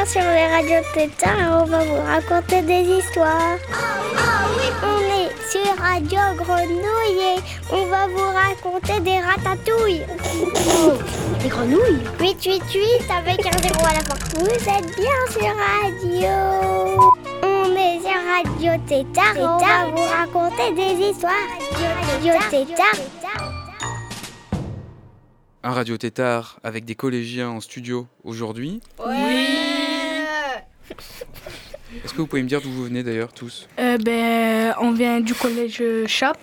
bien sur les radios Tétard et on va vous raconter des histoires. On est sur Radio Grenouille et on va vous raconter des ratatouilles. Des grenouilles? 888 avec un zéro à la fin. Vous êtes bien sur Radio. On est sur Radio Tétard et on va vous raconter des histoires. Radio Tétard. Un Radio Tétard avec des collégiens en studio aujourd'hui. Est-ce que vous pouvez me dire d'où vous venez d'ailleurs tous? Euh, ben, on vient du collège Chap.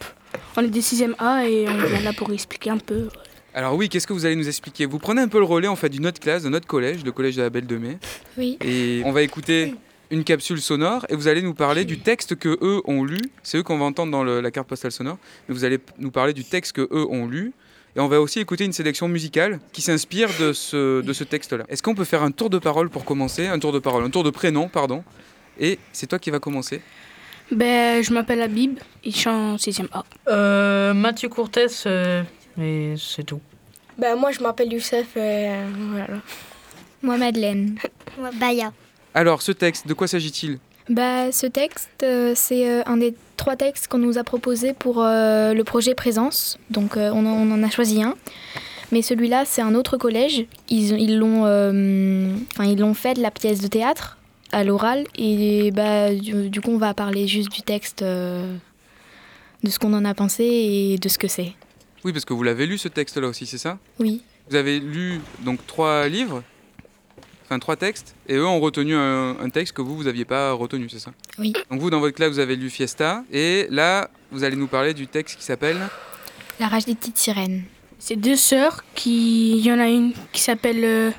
On est des 6e A et on vient là pour expliquer un peu. Alors oui, qu'est-ce que vous allez nous expliquer? Vous prenez un peu le relais en fait d'une autre classe, de notre collège, le collège de la Belle de Mai. Oui. Et on va écouter une capsule sonore et vous allez nous parler du texte que eux ont lu. C'est eux qu'on va entendre dans le- la carte postale sonore. Mais vous allez nous parler du texte que eux ont lu. Et on va aussi écouter une sélection musicale qui s'inspire de ce, de ce texte-là. Est-ce qu'on peut faire un tour de parole pour commencer? Un tour de parole, un tour de prénom, pardon. Et c'est toi qui vas commencer. Ben, je m'appelle Habib et je suis en 6e A. Euh, Mathieu Courtès, euh, et c'est tout. Ben, moi, je m'appelle Youssef. euh, voilà. Moi, Madeleine. Baya. Alors, ce texte, de quoi s'agit-il? Bah, ce texte, euh, c'est euh, un des trois textes qu'on nous a proposés pour euh, le projet Présence. Donc, euh, on, en, on en a choisi un. Mais celui-là, c'est un autre collège. Ils ils l'ont enfin, ils l'ont fait de la pièce de théâtre à l'oral. Et bah, du, du coup, on va parler juste du texte, euh, de ce qu'on en a pensé et de ce que c'est. Oui, parce que vous l'avez lu ce texte-là aussi, c'est ça? Oui. Vous avez lu donc trois livres, enfin trois textes, et eux ont retenu un, un texte que vous, vous n'aviez pas retenu, c'est ça? Oui. Donc vous, dans votre classe, vous avez lu Fiesta, et là, vous allez nous parler du texte qui s'appelle... La rage des petites sirènes. C'est deux sœurs qui. Il y en a une qui s'appelle. euh,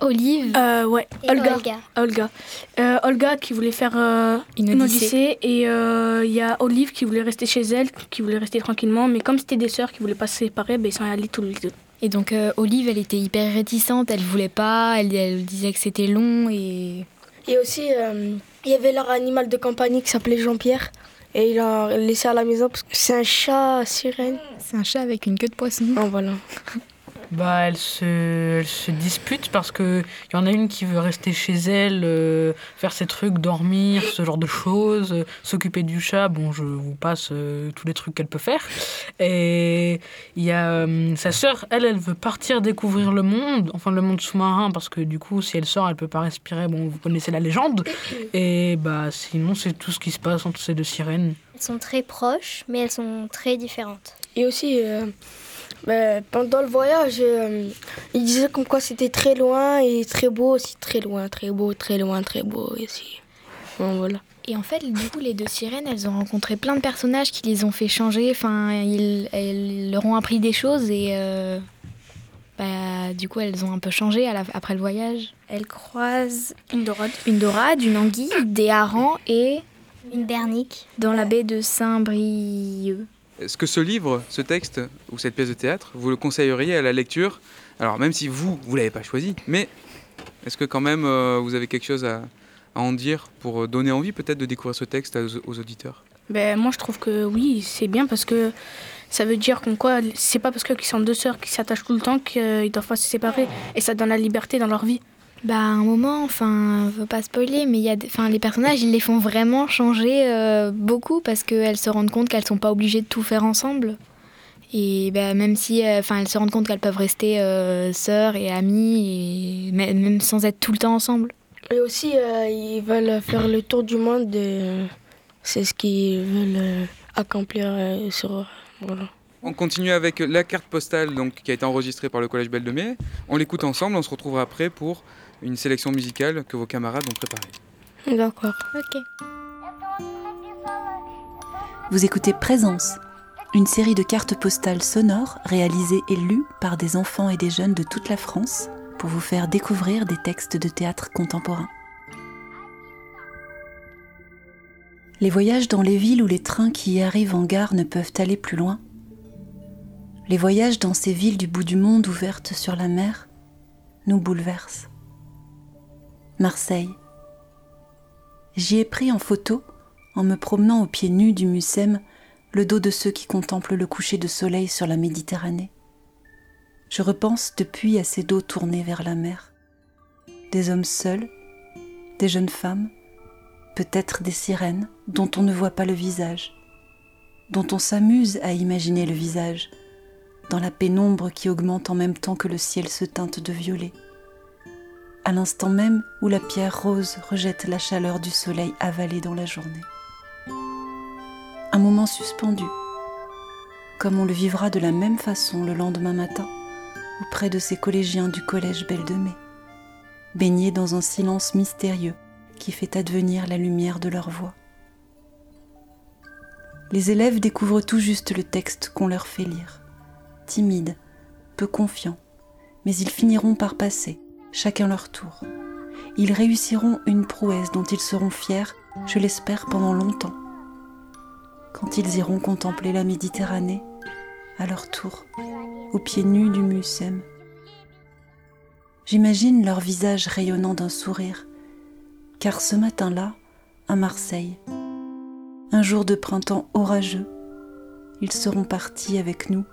Olive, euh, ouais, Et Olga. Olga. Olga. Euh, Olga qui voulait faire euh, une une odyssée. odyssée. Et euh, il y a Olive qui voulait rester chez elle, qui voulait rester tranquillement. Mais comme c'était des sœurs qui voulaient pas se séparer, ben, ils sont allés tous les deux. Et donc euh, Olive, elle était hyper réticente, elle voulait pas, elle, elle disait que c'était long et Et aussi, euh, il y avait leur animal de compagnie qui s'appelait Jean-Pierre. Et il l'a laissé à la maison parce que c'est un chat sirène. c'est un chat avec une queue de poisson. Ah, voilà. Bah, elle se, elle se dispute parce que y en a une qui veut rester chez elle, euh, faire ses trucs, dormir, ce genre de choses, euh, s'occuper du chat. Bon, je vous passe euh, tous les trucs qu'elle peut faire. Et il y a euh, sa sœur, elle, elle veut partir découvrir le monde, enfin le monde sous-marin, parce que du coup, si elle sort, elle peut pas respirer. Bon, vous connaissez la légende. Et bah, sinon, c'est tout ce qui se passe entre ces deux sirènes. Elles sont très proches, mais elles sont très différentes. Et aussi, ben, pendant le voyage, euh, il disait comme quoi c'était très loin et très beau aussi. Très loin, très beau, très loin, très beau aussi. Bon, voilà. Et en fait, du coup, les deux sirènes, elles ont rencontré plein de personnages qui les ont fait changer. Enfin, ils, elles leur ont appris des choses et euh, bah, du coup, elles ont un peu changé à la- après le voyage. Elles croisent Une dorade. une dorade, une anguille, des harengs et Une bernique. dans la baie de Saint-Brieuc. Est-ce que ce livre, ce texte, ou cette pièce de théâtre, vous le conseilleriez à la lecture? Alors même si vous, vous l'avez pas choisi, mais est-ce que quand même euh, vous avez quelque chose à, à en dire pour euh, donner envie peut-être de découvrir ce texte aux, aux auditeurs? Ben, moi, je trouve que oui, c'est bien parce que ça veut dire qu'on quoi, c'est pas parce qu'ils sont deux sœurs qui s'attachent tout le temps qu'ils doivent pas se séparer. Et ça donne la liberté dans leur vie. Bah, à un moment, enfin, faut pas spoiler, mais il y a, des- enfin, les personnages, ils les font vraiment changer euh, beaucoup parce qu'elles se rendent compte qu'elles sont pas obligées de tout faire ensemble. Et bah, même si, euh, enfin, elles se rendent compte qu'elles peuvent rester euh, sœurs et amies, et même sans être tout le temps ensemble. Et aussi, euh, ils veulent faire le tour du monde. C'est ce qu'ils veulent euh, accomplir euh, sur. Voilà. On continue avec la carte postale donc, qui a été enregistrée par le Collège Belle de Mai. On l'écoute ensemble, on se retrouvera après pour une sélection musicale que vos camarades ont préparée. D'accord. Ok. Vous écoutez Présence, une série de cartes postales sonores réalisées et lues par des enfants et des jeunes de toute la France pour vous faire découvrir des textes de théâtre contemporain. Les voyages dans les villes où les trains qui y arrivent en gare ne peuvent aller plus loin. Les voyages dans ces villes du bout du monde ouvertes sur la mer nous bouleversent. Marseille. J'y ai pris en photo, en me promenant au pied nu du Mucem, le dos de ceux qui contemplent le coucher de soleil sur la Méditerranée. Je repense depuis à ces dos tournés vers la mer. Des hommes seuls, des jeunes femmes, peut-être des sirènes dont on ne voit pas le visage, dont on s'amuse à imaginer le visage, dans la pénombre qui augmente en même temps que le ciel se teinte de violet, à l'instant même où la pierre rose rejette la chaleur du soleil avalé dans la journée. Un moment suspendu, comme on le vivra de la même façon le lendemain matin auprès de ces collégiens du collège Belle de Mai, baignés dans un silence mystérieux qui fait advenir la lumière de leur voix. Les élèves découvrent tout juste le texte qu'on leur fait lire, timides, peu confiants, mais ils finiront par passer, chacun leur tour. Ils réussiront une prouesse dont ils seront fiers, je l'espère, pendant longtemps. Quand ils iront contempler la Méditerranée, à leur tour, aux pieds nus du Mucem. J'imagine leur visage rayonnant d'un sourire, car ce matin-là, à Marseille, un jour de printemps orageux, ils seront partis avec nous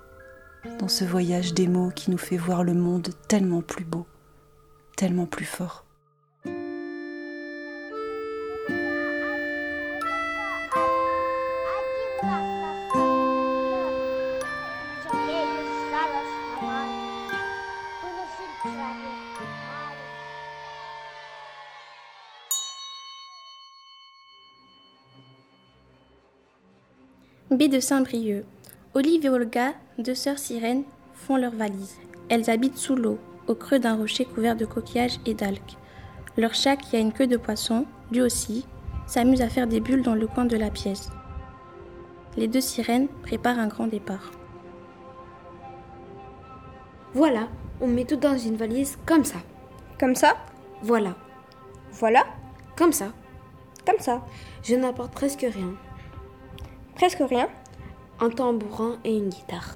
dans ce voyage des mots qui nous fait voir le monde tellement plus beau, plus fort. Baie de Saint-Brieuc. Olive et Olga, deux sœurs sirènes, font leurs valises. Elles habitent sous l'eau, au creux d'un rocher couvert de coquillages et d'algues. Leur chat, qui a une queue de poisson, lui aussi, s'amuse à faire des bulles dans le coin de la pièce. Les deux sirènes préparent un grand départ. Voilà, on met tout dans une valise comme ça. Comme ça? Voilà. Voilà? Comme ça. Comme ça. Je n'apporte presque rien. Presque rien? Un tambourin et une guitare.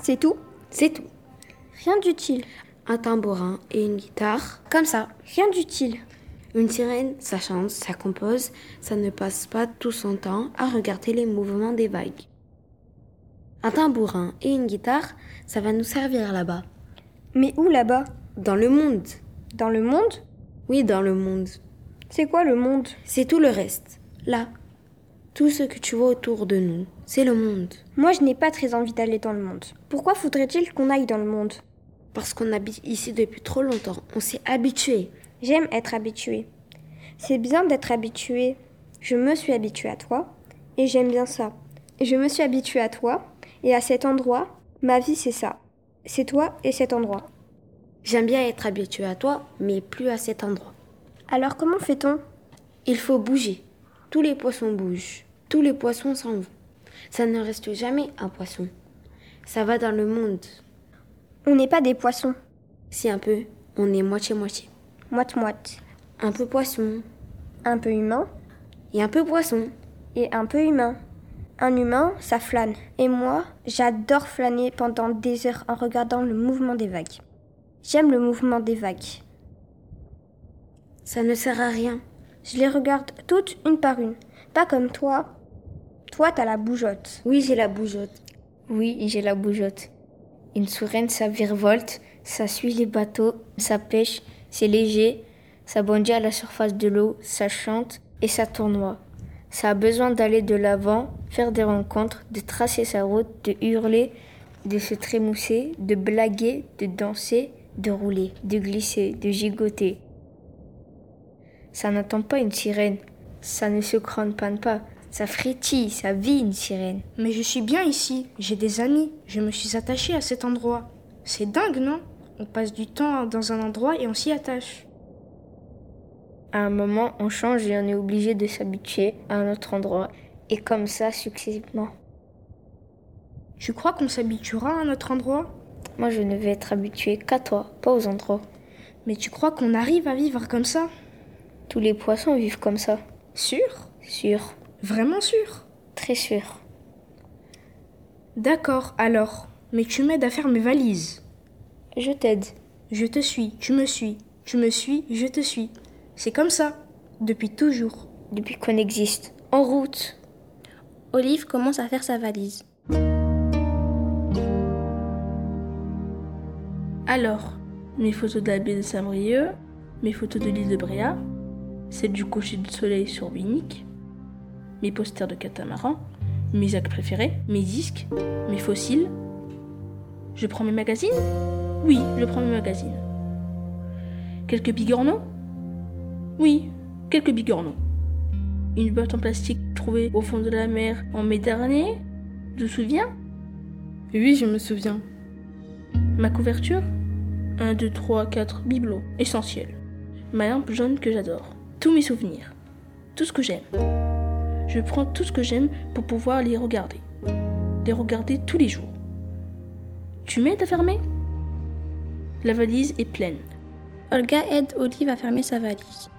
C'est tout? C'est tout. Rien d'utile. Un tambourin et une guitare. Comme ça. Rien d'utile. Une sirène, ça chante, ça compose, ça ne passe pas tout son temps à regarder les mouvements des vagues. Un tambourin et une guitare, ça va nous servir là-bas. Mais où là-bas? Dans le monde. Dans le monde? Oui, dans le monde. C'est quoi le monde? C'est tout le reste. Là. Tout ce que tu vois autour de nous, c'est le monde. Moi, je n'ai pas très envie d'aller dans le monde. Pourquoi faudrait-il qu'on aille dans le monde? Parce qu'on habite ici depuis trop longtemps. On s'est habitué. J'aime être habitué. C'est bien d'être habitué. Je me suis habitué à toi et j'aime bien ça. Je me suis habitué à toi et à cet endroit. Ma vie, c'est ça. C'est toi et cet endroit. J'aime bien être habitué à toi, mais plus à cet endroit. Alors comment fait-on? Il faut bouger. Tous les poissons bougent. Tous les poissons s'en vont. Ça ne reste jamais un poisson. Ça va dans le monde. On n'est pas des poissons. Si un peu, on est moitié-moitié. Moite-moite. Un peu poisson. Un peu humain. Et un peu poisson. Et un peu humain. Un humain, ça flâne. Et moi, j'adore flâner pendant des heures en regardant le mouvement des vagues. J'aime le mouvement des vagues. Ça ne sert à rien. Je les regarde toutes une par une. Pas comme toi. Toi, t'as la bougeotte. Oui, j'ai la bougeotte. Oui, j'ai la bougeotte. Une sourenne, ça virevolte, ça suit les bateaux, ça pêche, c'est léger, ça bondit à la surface de l'eau, ça chante et ça tournoie. Ça a besoin d'aller de l'avant, faire des rencontres, de tracer sa route, de hurler, de se trémousser, de blaguer, de danser, de rouler, de glisser, de gigoter. Ça n'attend pas une sirène, ça ne se panne pas, ça frétille, ça vit une sirène. Mais je suis bien ici, j'ai des amis, je me suis attachée à cet endroit. C'est dingue, non? On passe du temps dans un endroit et on s'y attache. À un moment, on change et on est obligé de s'habituer à un autre endroit, et comme ça successivement. Tu crois qu'on s'habituera à un autre endroit? Moi, je ne vais être habitué qu'à toi, pas aux endroits. Mais tu crois qu'on arrive à vivre comme ça? Tous les poissons vivent comme ça. Sûr? Sûr. Vraiment sûr? Très sûr. D'accord, alors. Mais tu m'aides à faire mes valises. Je t'aide. Je te suis, tu me suis. Tu me suis, je te suis. C'est comme ça. Depuis toujours. Depuis qu'on existe. En route. Olive commence à faire sa valise. Alors, mes photos de la baie de Saint-Brieuc, mes photos de l'île de Bréa, celle du coucher de soleil sur Binic, mes posters de catamaran, mes actes préférés, mes disques, mes fossiles. Je prends mes magazines? Oui, je prends mes magazines. Quelques bigorneaux? Oui, quelques bigorneaux. Une boîte en plastique trouvée au fond de la mer en mai dernier? Tu te souviens? Oui, je me souviens. Ma couverture? 1, 2, 3, 4 bibelots. Essentiel. Ma lampe jaune que j'adore. Tous mes souvenirs. Tout ce que j'aime. Je prends tout ce que j'aime pour pouvoir les regarder. Les regarder tous les jours. Tu m'aides à fermer? La valise est pleine. Olga aide Olive à fermer sa valise.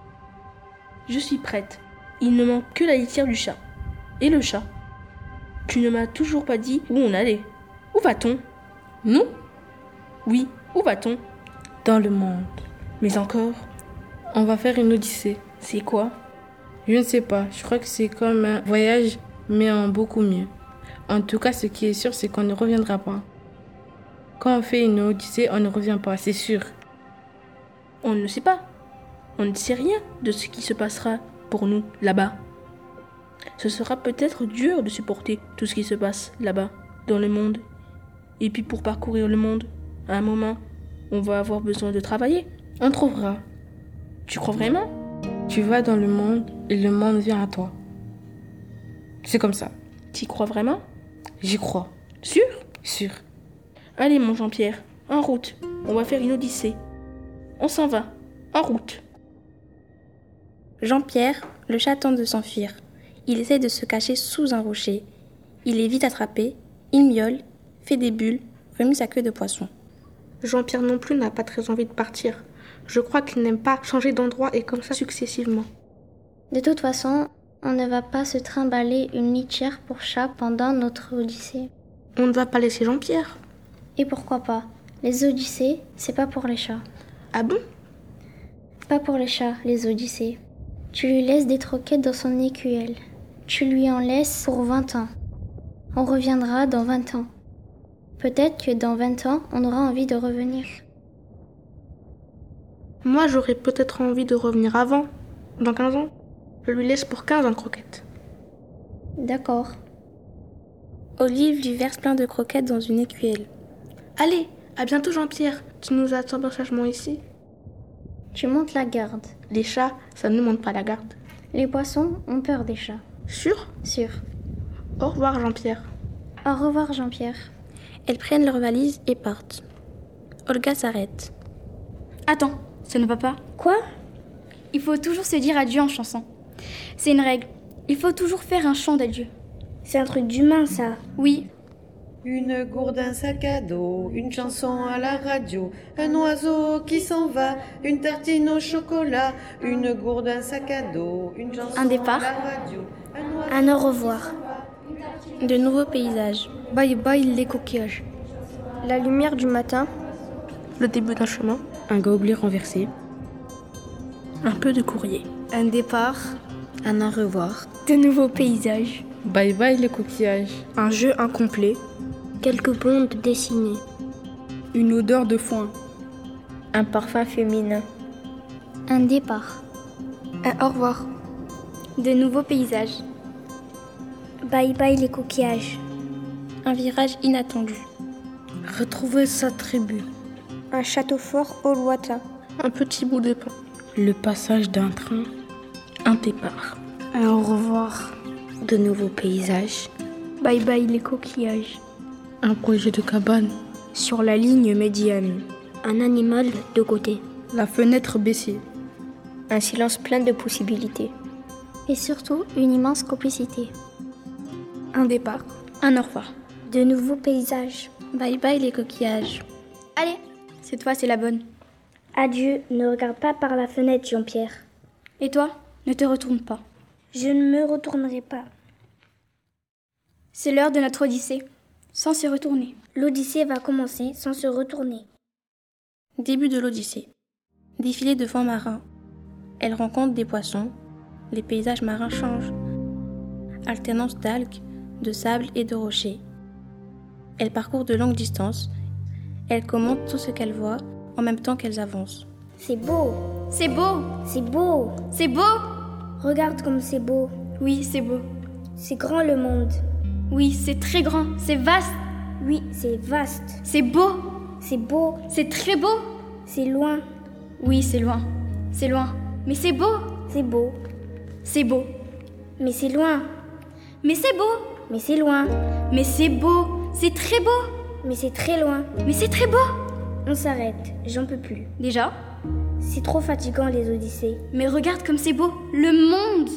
Je suis prête. Il ne manque que la litière du chat. Et le chat? Tu ne m'as toujours pas dit où on allait. Où va-t-on? Nous? Oui, où va-t-on? Dans le monde. Mais encore? On va faire une odyssée. C'est quoi? Je ne sais pas. Je crois que c'est comme un voyage, mais en beaucoup mieux. En tout cas, ce qui est sûr, c'est qu'on ne reviendra pas. Quand on fait une odyssée, on ne revient pas, c'est sûr. On ne sait pas. On ne sait rien de ce qui se passera pour nous là-bas. Ce sera peut-être dur de supporter tout ce qui se passe là-bas, dans le monde. Et puis pour parcourir le monde, à un moment, on va avoir besoin de travailler. On trouvera. Tu crois vraiment? Tu vas dans le monde et le monde vient à toi. C'est comme ça. Tu crois vraiment? J'y crois. Sûr? Sûr. Allez mon Jean-Pierre, en route. On va faire une odyssée. On s'en va. En route. Jean-Pierre, le chat tente de s'enfuir. Il essaie de se cacher sous un rocher. Il est vite attrapé, il miaule, fait des bulles, remue sa queue de poisson. Jean-Pierre non plus n'a pas très envie de partir. Je crois qu'il n'aime pas changer d'endroit et comme ça successivement. De toute façon, on ne va pas se trimballer une litière pour chat pendant notre odyssée. On ne va pas laisser Jean-Pierre. Et pourquoi pas? Les odyssées, c'est pas pour les chats. Ah bon? Pas pour les chats, les odyssées. Tu lui laisses des troquettes dans son écuelle. Tu lui en laisses pour 20 ans. On reviendra dans 20 ans. Peut-être que dans 20 ans, on aura envie de revenir. Moi, j'aurais peut-être envie de revenir avant, dans 15 ans. Je lui laisse pour 15 ans de croquettes. D'accord. Olive lui verse plein de croquettes dans une écuelle. Allez, à bientôt Jean-Pierre. Tu nous attends sagement ici. Tu montes la garde. Les chats, ça ne monte pas la garde. Les poissons ont peur des chats. Sûr? Sûr. Au revoir Jean-Pierre. Au revoir Jean-Pierre. Elles prennent leurs valises et partent. Olga s'arrête. Attends, ça ne va pas Quoi? Il faut toujours se dire adieu en chanson. C'est une règle. Il faut toujours faire un chant d'adieu. C'est un truc d'humain, ça. Oui. Une gourde, un sac à dos, une chanson à la radio, un oiseau qui s'en va, une tartine au chocolat, une gourde, un sac à dos, une chanson un départ. à la radio, un, un au revoir. De nouveaux paysages. Bye bye les coquillages. La lumière du matin. Le début d'un chemin. Un gobelet renversé. Un peu de courrier. Un départ. Un au revoir. De nouveaux paysages. Bye bye les coquillages. Un jeu incomplet. Quelques bondes dessinées. Une odeur de foin. Un parfum féminin. Un départ. Un au revoir. De nouveaux paysages. Bye bye les coquillages. Un virage inattendu. Retrouver sa tribu. Un château fort au lointain. Un petit bout de pain. Le passage d'un train. Un départ. Un au revoir. De nouveaux paysages. Bye bye les coquillages. Un projet de cabane. Sur la ligne médiane. Un animal de côté. La fenêtre baissée. Un silence plein de possibilités. Et surtout, une immense complicité. Un départ. Un au revoir. De nouveaux paysages. Bye bye les coquillages. Allez, cette fois c'est la bonne. Adieu, ne regarde pas par la fenêtre, Jean-Pierre. Et toi, ne te retourne pas. Je ne me retournerai pas. C'est l'heure de notre odyssée, sans se retourner. L'odyssée va commencer sans se retourner. Début de l'odyssée. Défilé de fonds marins. Elle rencontre des poissons. Les paysages marins changent. Alternance d'algues, de sable et de rochers. Elle parcourt de longues distances. Elle commente tout ce qu'elle voit en même temps qu'elles avancent. C'est beau. C'est beau. C'est beau. C'est beau. Regarde comme c'est beau. Oui, c'est beau. C'est grand le monde. Oui, c'est très grand. C'est vaste. Oui, c'est vaste. C'est beau. C'est beau. C'est très beau. C'est loin. Oui, c'est loin. C'est loin. Mais c'est beau. C'est beau. C'est beau. Mais c'est loin. Mais c'est beau. Mais c'est loin. Mais c'est beau. C'est très beau. Mais c'est très loin. Mais c'est très beau. On s'arrête. J'en peux plus. Déjà C'est trop fatigant les odyssées. Mais regarde comme c'est beau. Le monde.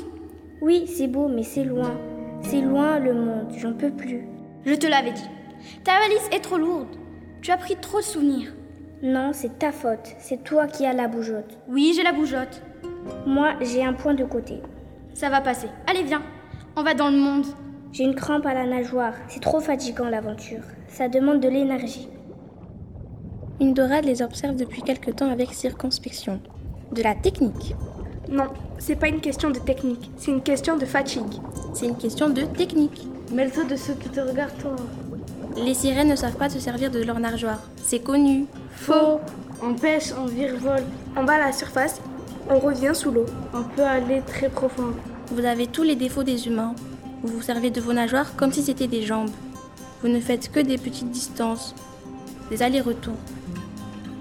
Oui, c'est beau, mais c'est loin. C'est loin le monde. J'en peux plus. Je te l'avais dit. Ta valise est trop lourde. Tu as pris trop de souvenirs. Non, c'est ta faute. C'est toi qui as la bougeotte. Oui, j'ai la bougeotte. Moi, j'ai un point de côté. Ça va passer. Allez, viens. On va dans le monde. J'ai une crampe à la nageoire. C'est trop fatigant l'aventure. Ça demande de l'énergie. Une dorade les observe depuis quelque temps avec circonspection. De la technique? Non, c'est pas une question de technique, c'est une question de fatigue. C'est une question de technique. Mêle-toi de ceux qui te regardent, toi. Les sirènes ne savent pas se servir de leur nageoire. C'est connu. Faux. On pêche, on virevole. On va à la surface, on revient sous l'eau. On peut aller très profond. Vous avez tous les défauts des humains. Vous vous servez de vos nageoires comme si c'était des jambes. Vous ne faites que des petites distances, des allers-retours.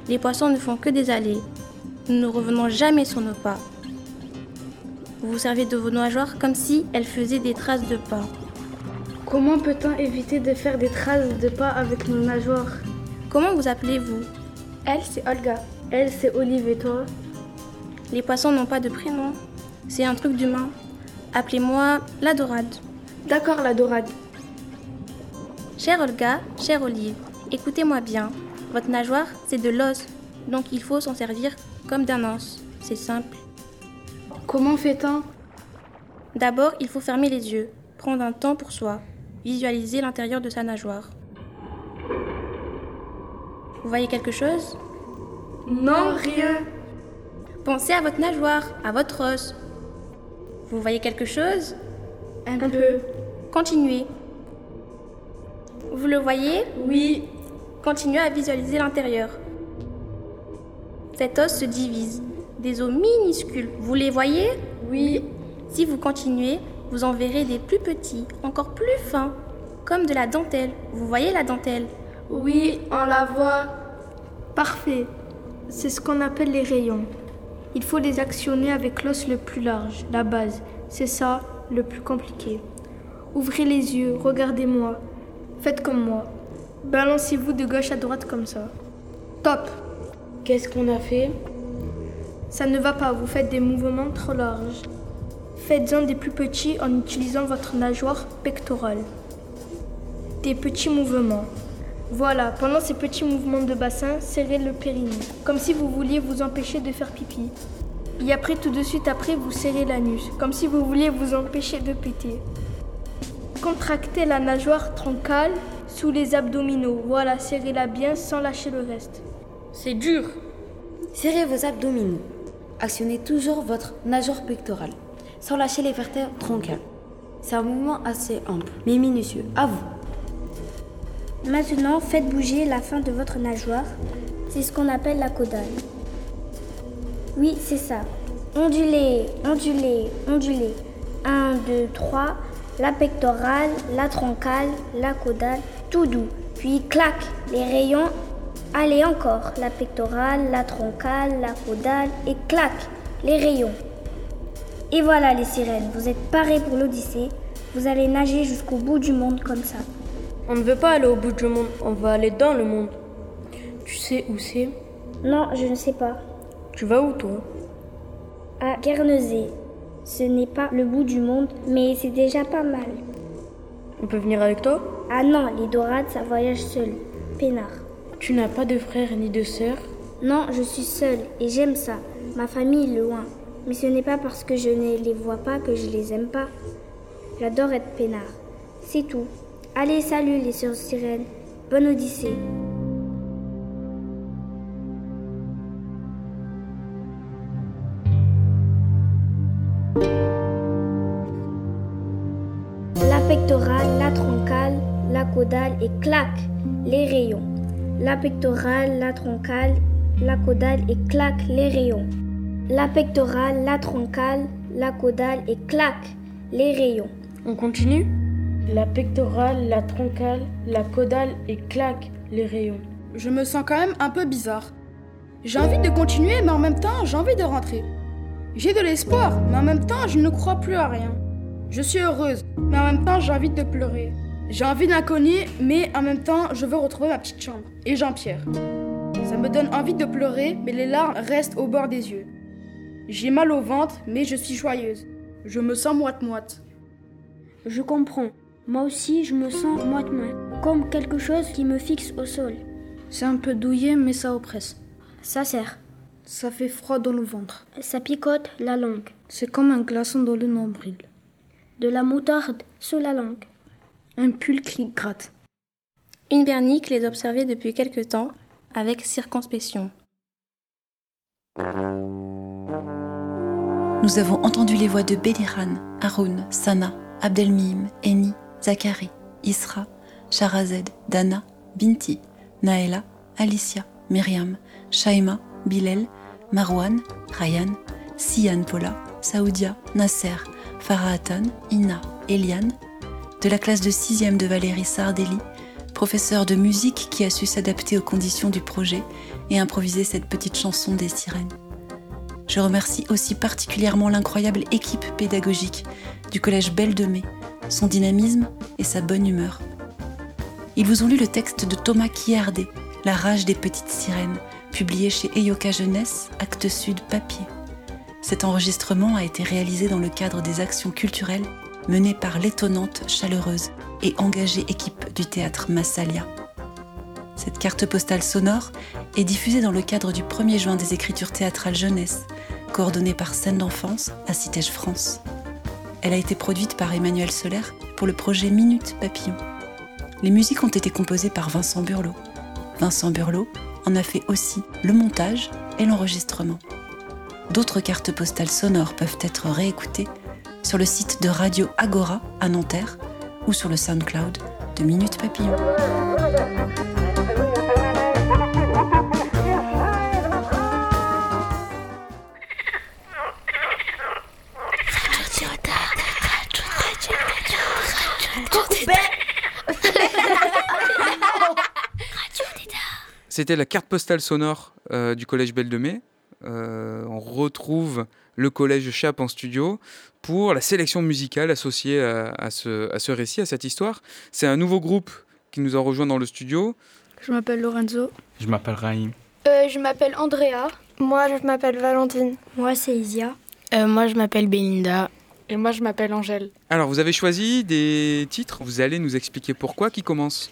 Les poissons ne font que des allées. Nous ne revenons jamais sur nos pas. Vous vous servez de vos nageoires comme si elles faisaient des traces de pas. Comment peut-on éviter de faire des traces de pas avec nos nageoires? Comment vous appelez-vous? Elle, c'est Olga. Elle, c'est Olive et toi? Les poissons n'ont pas de prénom. C'est un truc d'humain. Appelez-moi la dorade. D'accord, la dorade. Chère Olga, chère Olive, écoutez-moi bien. Votre nageoire, c'est de l'os, donc il faut s'en servir comme d'un os. C'est simple. Comment fait-on? D'abord, il faut fermer les yeux, prendre un temps pour soi, visualiser l'intérieur de sa nageoire. Vous voyez quelque chose? Non, rien. Pensez à votre nageoire, à votre os. Vous voyez quelque chose? Un, peu. Continuez. Vous le voyez Oui. Continuez à visualiser l'intérieur. Cet os se divise. Des os minuscules. Vous les voyez Oui. Si vous continuez, vous en verrez des plus petits, encore plus fins, comme de la dentelle. Vous voyez la dentelle Oui, on la voit. Parfait. C'est ce qu'on appelle les rayons. Il faut les actionner avec l'os le plus large, la base. C'est ça le plus compliqué. Ouvrez les yeux, regardez-moi. Faites comme moi. Balancez-vous de gauche à droite comme ça. Top. Qu'est-ce qu'on a fait? Ça ne va pas, vous faites des mouvements trop larges. Faites-en des plus petits en utilisant votre nageoire pectorale. Des petits mouvements. Voilà, pendant ces petits mouvements de bassin, serrez le périnée, comme si vous vouliez vous empêcher de faire pipi. Et après, tout de suite après, vous serrez l'anus, comme si vous vouliez vous empêcher de péter. Contractez la nageoire troncale sous les abdominaux. Voilà, serrez-la bien sans lâcher le reste. C'est dur. Serrez vos abdominaux. Actionnez toujours votre nageoire pectorale, sans lâcher les vertèbres troncales. C'est un mouvement assez ample, mais minutieux. À vous. Maintenant, faites bouger la fin de votre nageoire. C'est ce qu'on appelle la caudale. Oui, c'est ça. Ondulez, ondulez, ondulez. 1, 2, 3. La pectorale, la troncale, la caudale, tout doux. Puis clac, les rayons. Allez encore. La pectorale, la troncale, la caudale et clac, les rayons. Et voilà les sirènes, vous êtes parés pour l'Odyssée. Vous allez nager jusqu'au bout du monde comme ça. On ne veut pas aller au bout du monde, on va aller dans le monde. Tu sais où c'est? Non, je ne sais pas. Tu vas où toi? À Guernesey. Ce n'est pas le bout du monde, mais c'est déjà pas mal. On peut venir avec toi? Ah non, les dorades, ça voyage seul. Peinard. Tu n'as pas de frère ni de sœur? Non, je suis seule et j'aime ça. Ma famille est loin. Mais ce n'est pas parce que je ne les vois pas que je les aime pas. J'adore être peinard. C'est tout. Allez, salut les sœurs sirènes. Bonne odyssée. Caudale et clac, les rayons. La pectorale, la troncale la caudale et claque les rayons. La pectorale, la troncale, la caudale et claque les rayons. On continue? La pectorale, la troncale, la caudale et claque les rayons. Je me sens quand même un peu bizarre. J'ai envie de continuer, mais en même temps, j'ai envie de rentrer. J'ai de l'espoir, mais en même temps, je ne crois plus à rien. Je suis heureuse, mais en même temps, j'ai envie de pleurer. J'ai envie d'inconnu, mais en même temps, je veux retrouver ma petite chambre. Et Jean-Pierre. Ça me donne envie de pleurer, mais les larmes restent au bord des yeux. J'ai mal au ventre, mais je suis joyeuse. Je me sens moite-moite. Je comprends. Moi aussi, je me sens moite-moite. Comme quelque chose qui me fixe au sol. C'est un peu douillet, mais ça oppresse. Ça sert. Ça fait froid dans le ventre. Ça picote la langue. C'est comme un glaçon dans le nombril. De la moutarde sous la langue. Un pull qui gratte. Une bernique les observait depuis quelque temps avec circonspection. Nous avons entendu les voix de Beliran, Haroun, Sana, Abdelmihim, Eni, Zachary, Isra, Sharazed, Dana, Binti, Naela, Alicia, Myriam, Shaima, Bilel, Marwan, Ryan, Sian Paula, Saoudia, Nasser, Farahatan, Ina, Eliane, de la classe de 6e de Valérie Sardelli, professeur de musique qui a su s'adapter aux conditions du projet et improviser cette petite chanson des sirènes. Je remercie aussi particulièrement l'incroyable équipe pédagogique du collège Belle de Mai, son dynamisme et sa bonne humeur. Ils vous ont lu le texte de Thomas Kiardé, La rage des petites sirènes, publié chez Eyoka Jeunesse, Actes Sud Papier. Cet enregistrement a été réalisé dans le cadre des actions culturelles menées par l'étonnante, chaleureuse et engagée équipe du théâtre Massalia. Cette carte postale sonore est diffusée dans le cadre du 1er juin des écritures théâtrales jeunesse, coordonnée par Scène d'enfance à Citège France. Elle a été produite par Emmanuel Solaire pour le projet Minute Papillon. Les musiques ont été composées par Vincent Burlot. Vincent Burlot en a fait aussi le montage et l'enregistrement. D'autres cartes postales sonores peuvent être réécoutées sur le site de Radio Agora à Nanterre ou sur le SoundCloud de Minute Papillon. C'était la carte postale sonore euh, du collège Belle de Mai. Euh, on retrouve le collège Chap en studio pour la sélection musicale associée à, à ce, à ce récit, à cette histoire. C'est un nouveau groupe qui nous a rejoint dans le studio. Je m'appelle Lorenzo. Je m'appelle Raïm. Euh, je m'appelle Andrea. Moi, je m'appelle Valentine. Moi, c'est Isia. Euh, moi, je m'appelle Belinda. Et moi, je m'appelle Angèle. Alors, vous avez choisi des titres. Vous allez nous expliquer pourquoi. Qui commence?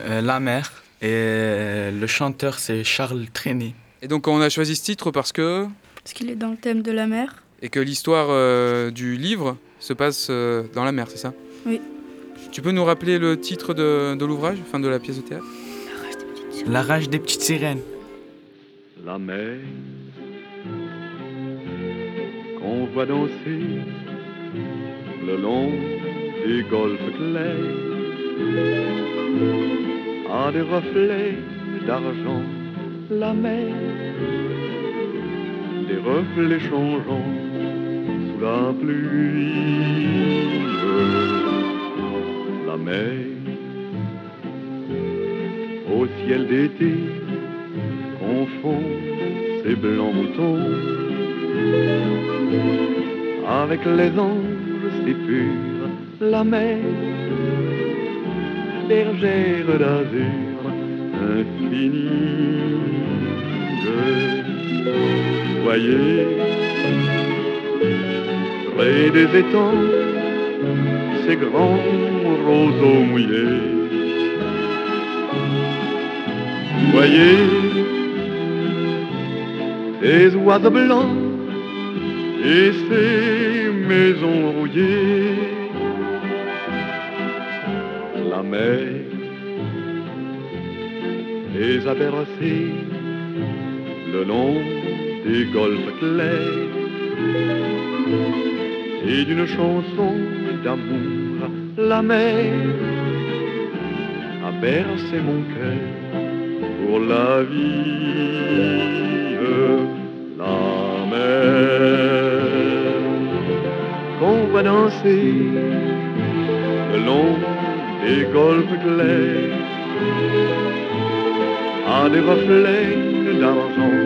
Euh, La mer. Et le chanteur, c'est Charles Trenet. Et donc, on a choisi ce titre parce que. Parce qu'il est dans le thème de la mer. Et que l'histoire euh, du livre se passe euh, dans la mer, c'est ça? Oui. Tu peux nous rappeler le titre de, de l'ouvrage, enfin de la pièce de théâtre? La rage des petites sirènes. La mer qu'on voit danser le long des golfes clairs a des reflets d'argent. La mer, des reflets changeants sous la pluie. La mer, au ciel d'été, confond ses blancs moutons avec les anges si purs. La mer, bergère d'azur infinie. Voyais près des étangs ces grands roseaux mouillés. Voyez ces oiseaux blancs et ces maisons rouillées. La mer les a le long des golfes clairs et d'une chanson d'amour la mer a bercé mon cœur pour la vie, la mer. Qu'on va danser le long des golfes clairs. À des reflets d'argent,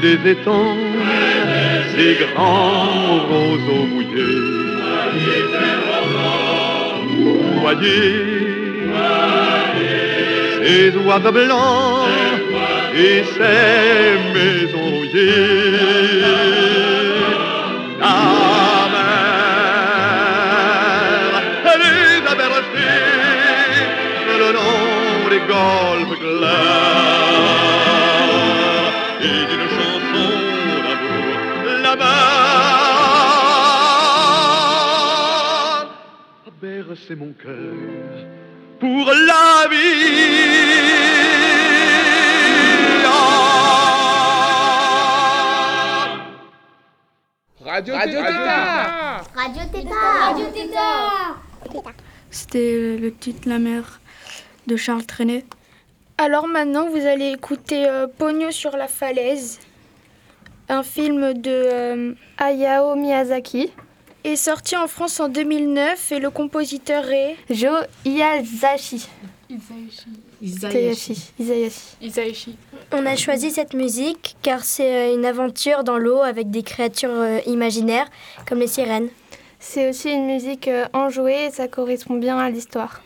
des étangs, ces grands roseaux mouillés. Voyez, ces oiseaux blancs et ces maisons rouillées. La mer, elle les a bercées le long des golfes clairs là-bas. A bercé mon cœur pour la vie. Radio Radio Tétard. Radio Tétard. Radio Tétard. C'était le titre La mer de Charles Trenet. Alors maintenant, vous allez écouter euh, Pogno sur la falaise, un film de euh, Hayao Miyazaki. Est sorti en France en 2009 et le compositeur est Jo Iyazashi. Isayashi. Isayashi. Isayashi. On a choisi cette musique car c'est euh, une aventure dans l'eau avec des créatures euh, imaginaires comme les sirènes. C'est aussi une musique enjouée et ça correspond bien à l'histoire.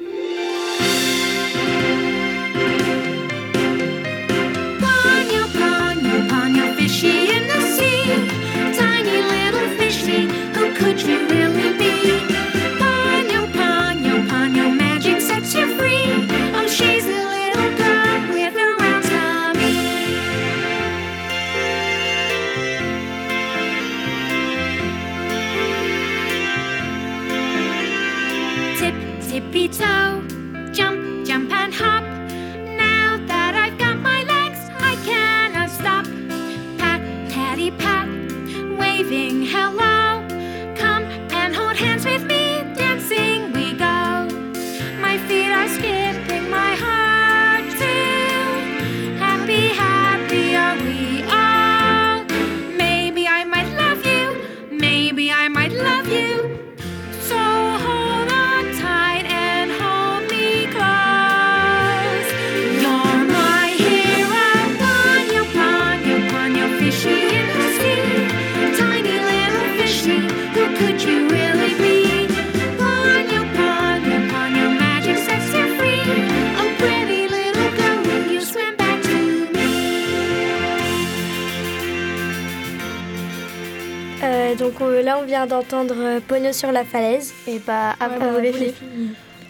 Euh, Pogno sur la falaise. Et bah les filles.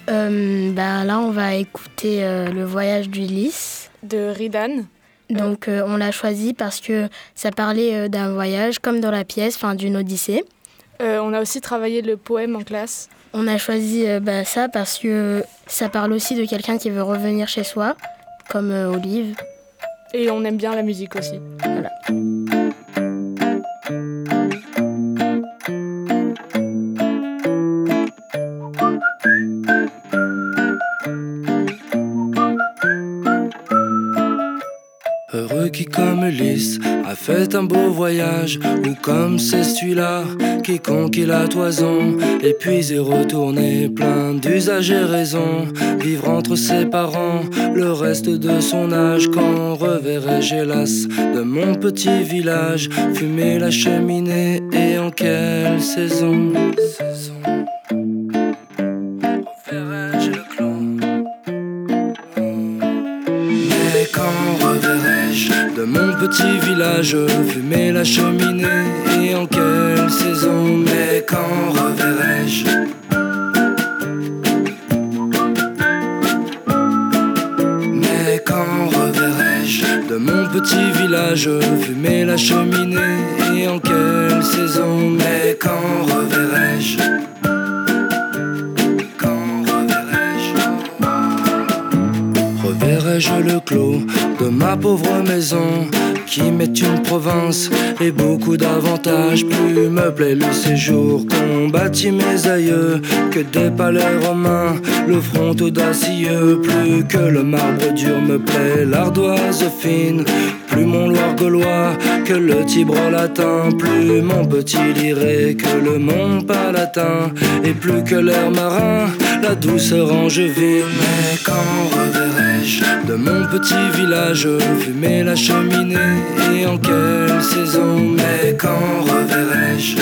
Euh, bah, là, on va écouter euh, Le voyage d'Ulysse. De Ridan. Donc, euh, on l'a choisi parce que ça parlait euh, d'un voyage, comme dans la pièce, enfin d'une odyssée. Euh, on a aussi travaillé le poème en classe. On a choisi euh, bah, ça parce que ça parle aussi de quelqu'un qui veut revenir chez soi, comme euh, Olive. Et on aime bien la musique aussi. Voilà. A fait un beau voyage. Ou comme c'est celui-là qui conquit la toison. Et puis est retourné plein d'usages et raisons. Vivre entre ses parents le reste de son âge. Quand reverrai-je hélas de mon petit village Fumer la cheminée et en quelle saison village fumer la cheminée. Et en quelle saison, mais quand reverrai-je? Mais quand reverrai-je? De mon petit village fumer la cheminée. Et en quelle saison, mais quand reverrai-je? Le clos de ma pauvre maison qui m'est une province et beaucoup d'avantages? Plus me plaît le séjour qu'ont bâti mes aïeux que des palais romains, le front audacieux. Plus que le marbre dur me plaît l'ardoise fine. Plus mon Loire gaulois que le Tibre latin, plus mon petit liré que le Mont Palatin, et plus que l'air marin, la douceur angevine. Mais quand reverrai-je de mon petit village fumer la cheminée et en quelle saison? Mais quand reverrai-je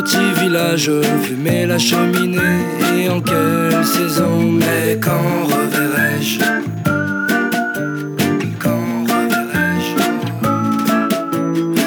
petit village fumer la cheminée et en quelle saison Mais quand reverrai-je? Quand reverrai-je?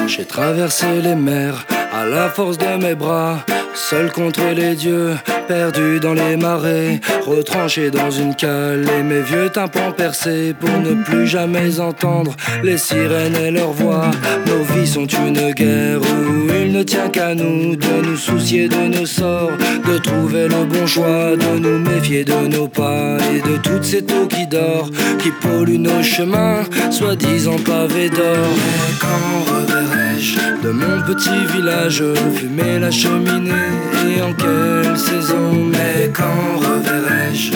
J'ai traversé les mers à la force de mes bras, seul contre les dieux, perdu dans les marais, retranché dans une cale et mes vieux tympans percés pour ne plus jamais entendre les sirènes et leurs voix. Nos vies sont une guerre où il ne tient qu'à nous de nous soucier de nos sorts, de trouver le bon choix, de nous méfier de nos pas et de toute cette eau qui dort, qui pollue nos chemins, soi-disant pavés d'or. Quand de mon petit village fumer la cheminée. Et en quelle saison Mais quand reverrai-je?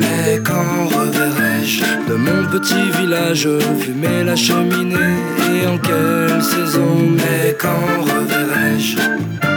Mais quand reverrai-je? De mon petit village fumer la cheminée. Et en quelle saison Mais quand reverrai-je?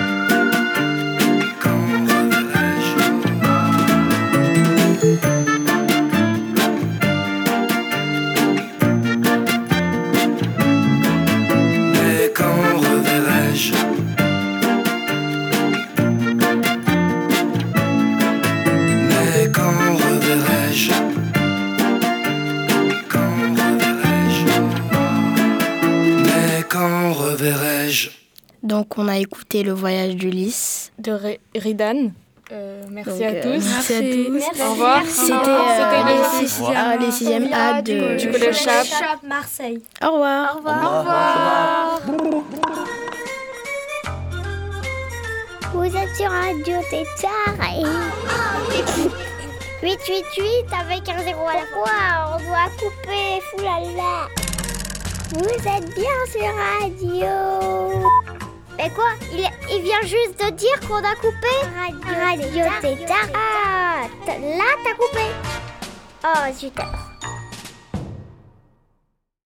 Donc on a écouté Le voyage d'Ulysse. De Ri- Ridan. Euh, merci Donc, à euh, tous. merci à tous. Merci. Au revoir. C'était Au euh, revoir. les six- ah, les sixièmes A de, du collège Chap. Marseille. Au revoir. Au revoir. Vous êtes sur Radio Tétard et... 888 avec un zéro à la fois, on doit couper, foulala. Vous êtes bien sur Radio. Mais quoi il, il vient juste de dire qu'on a coupé Radio, Radio Tétard. Ah, là t'as coupé. Oh, zut.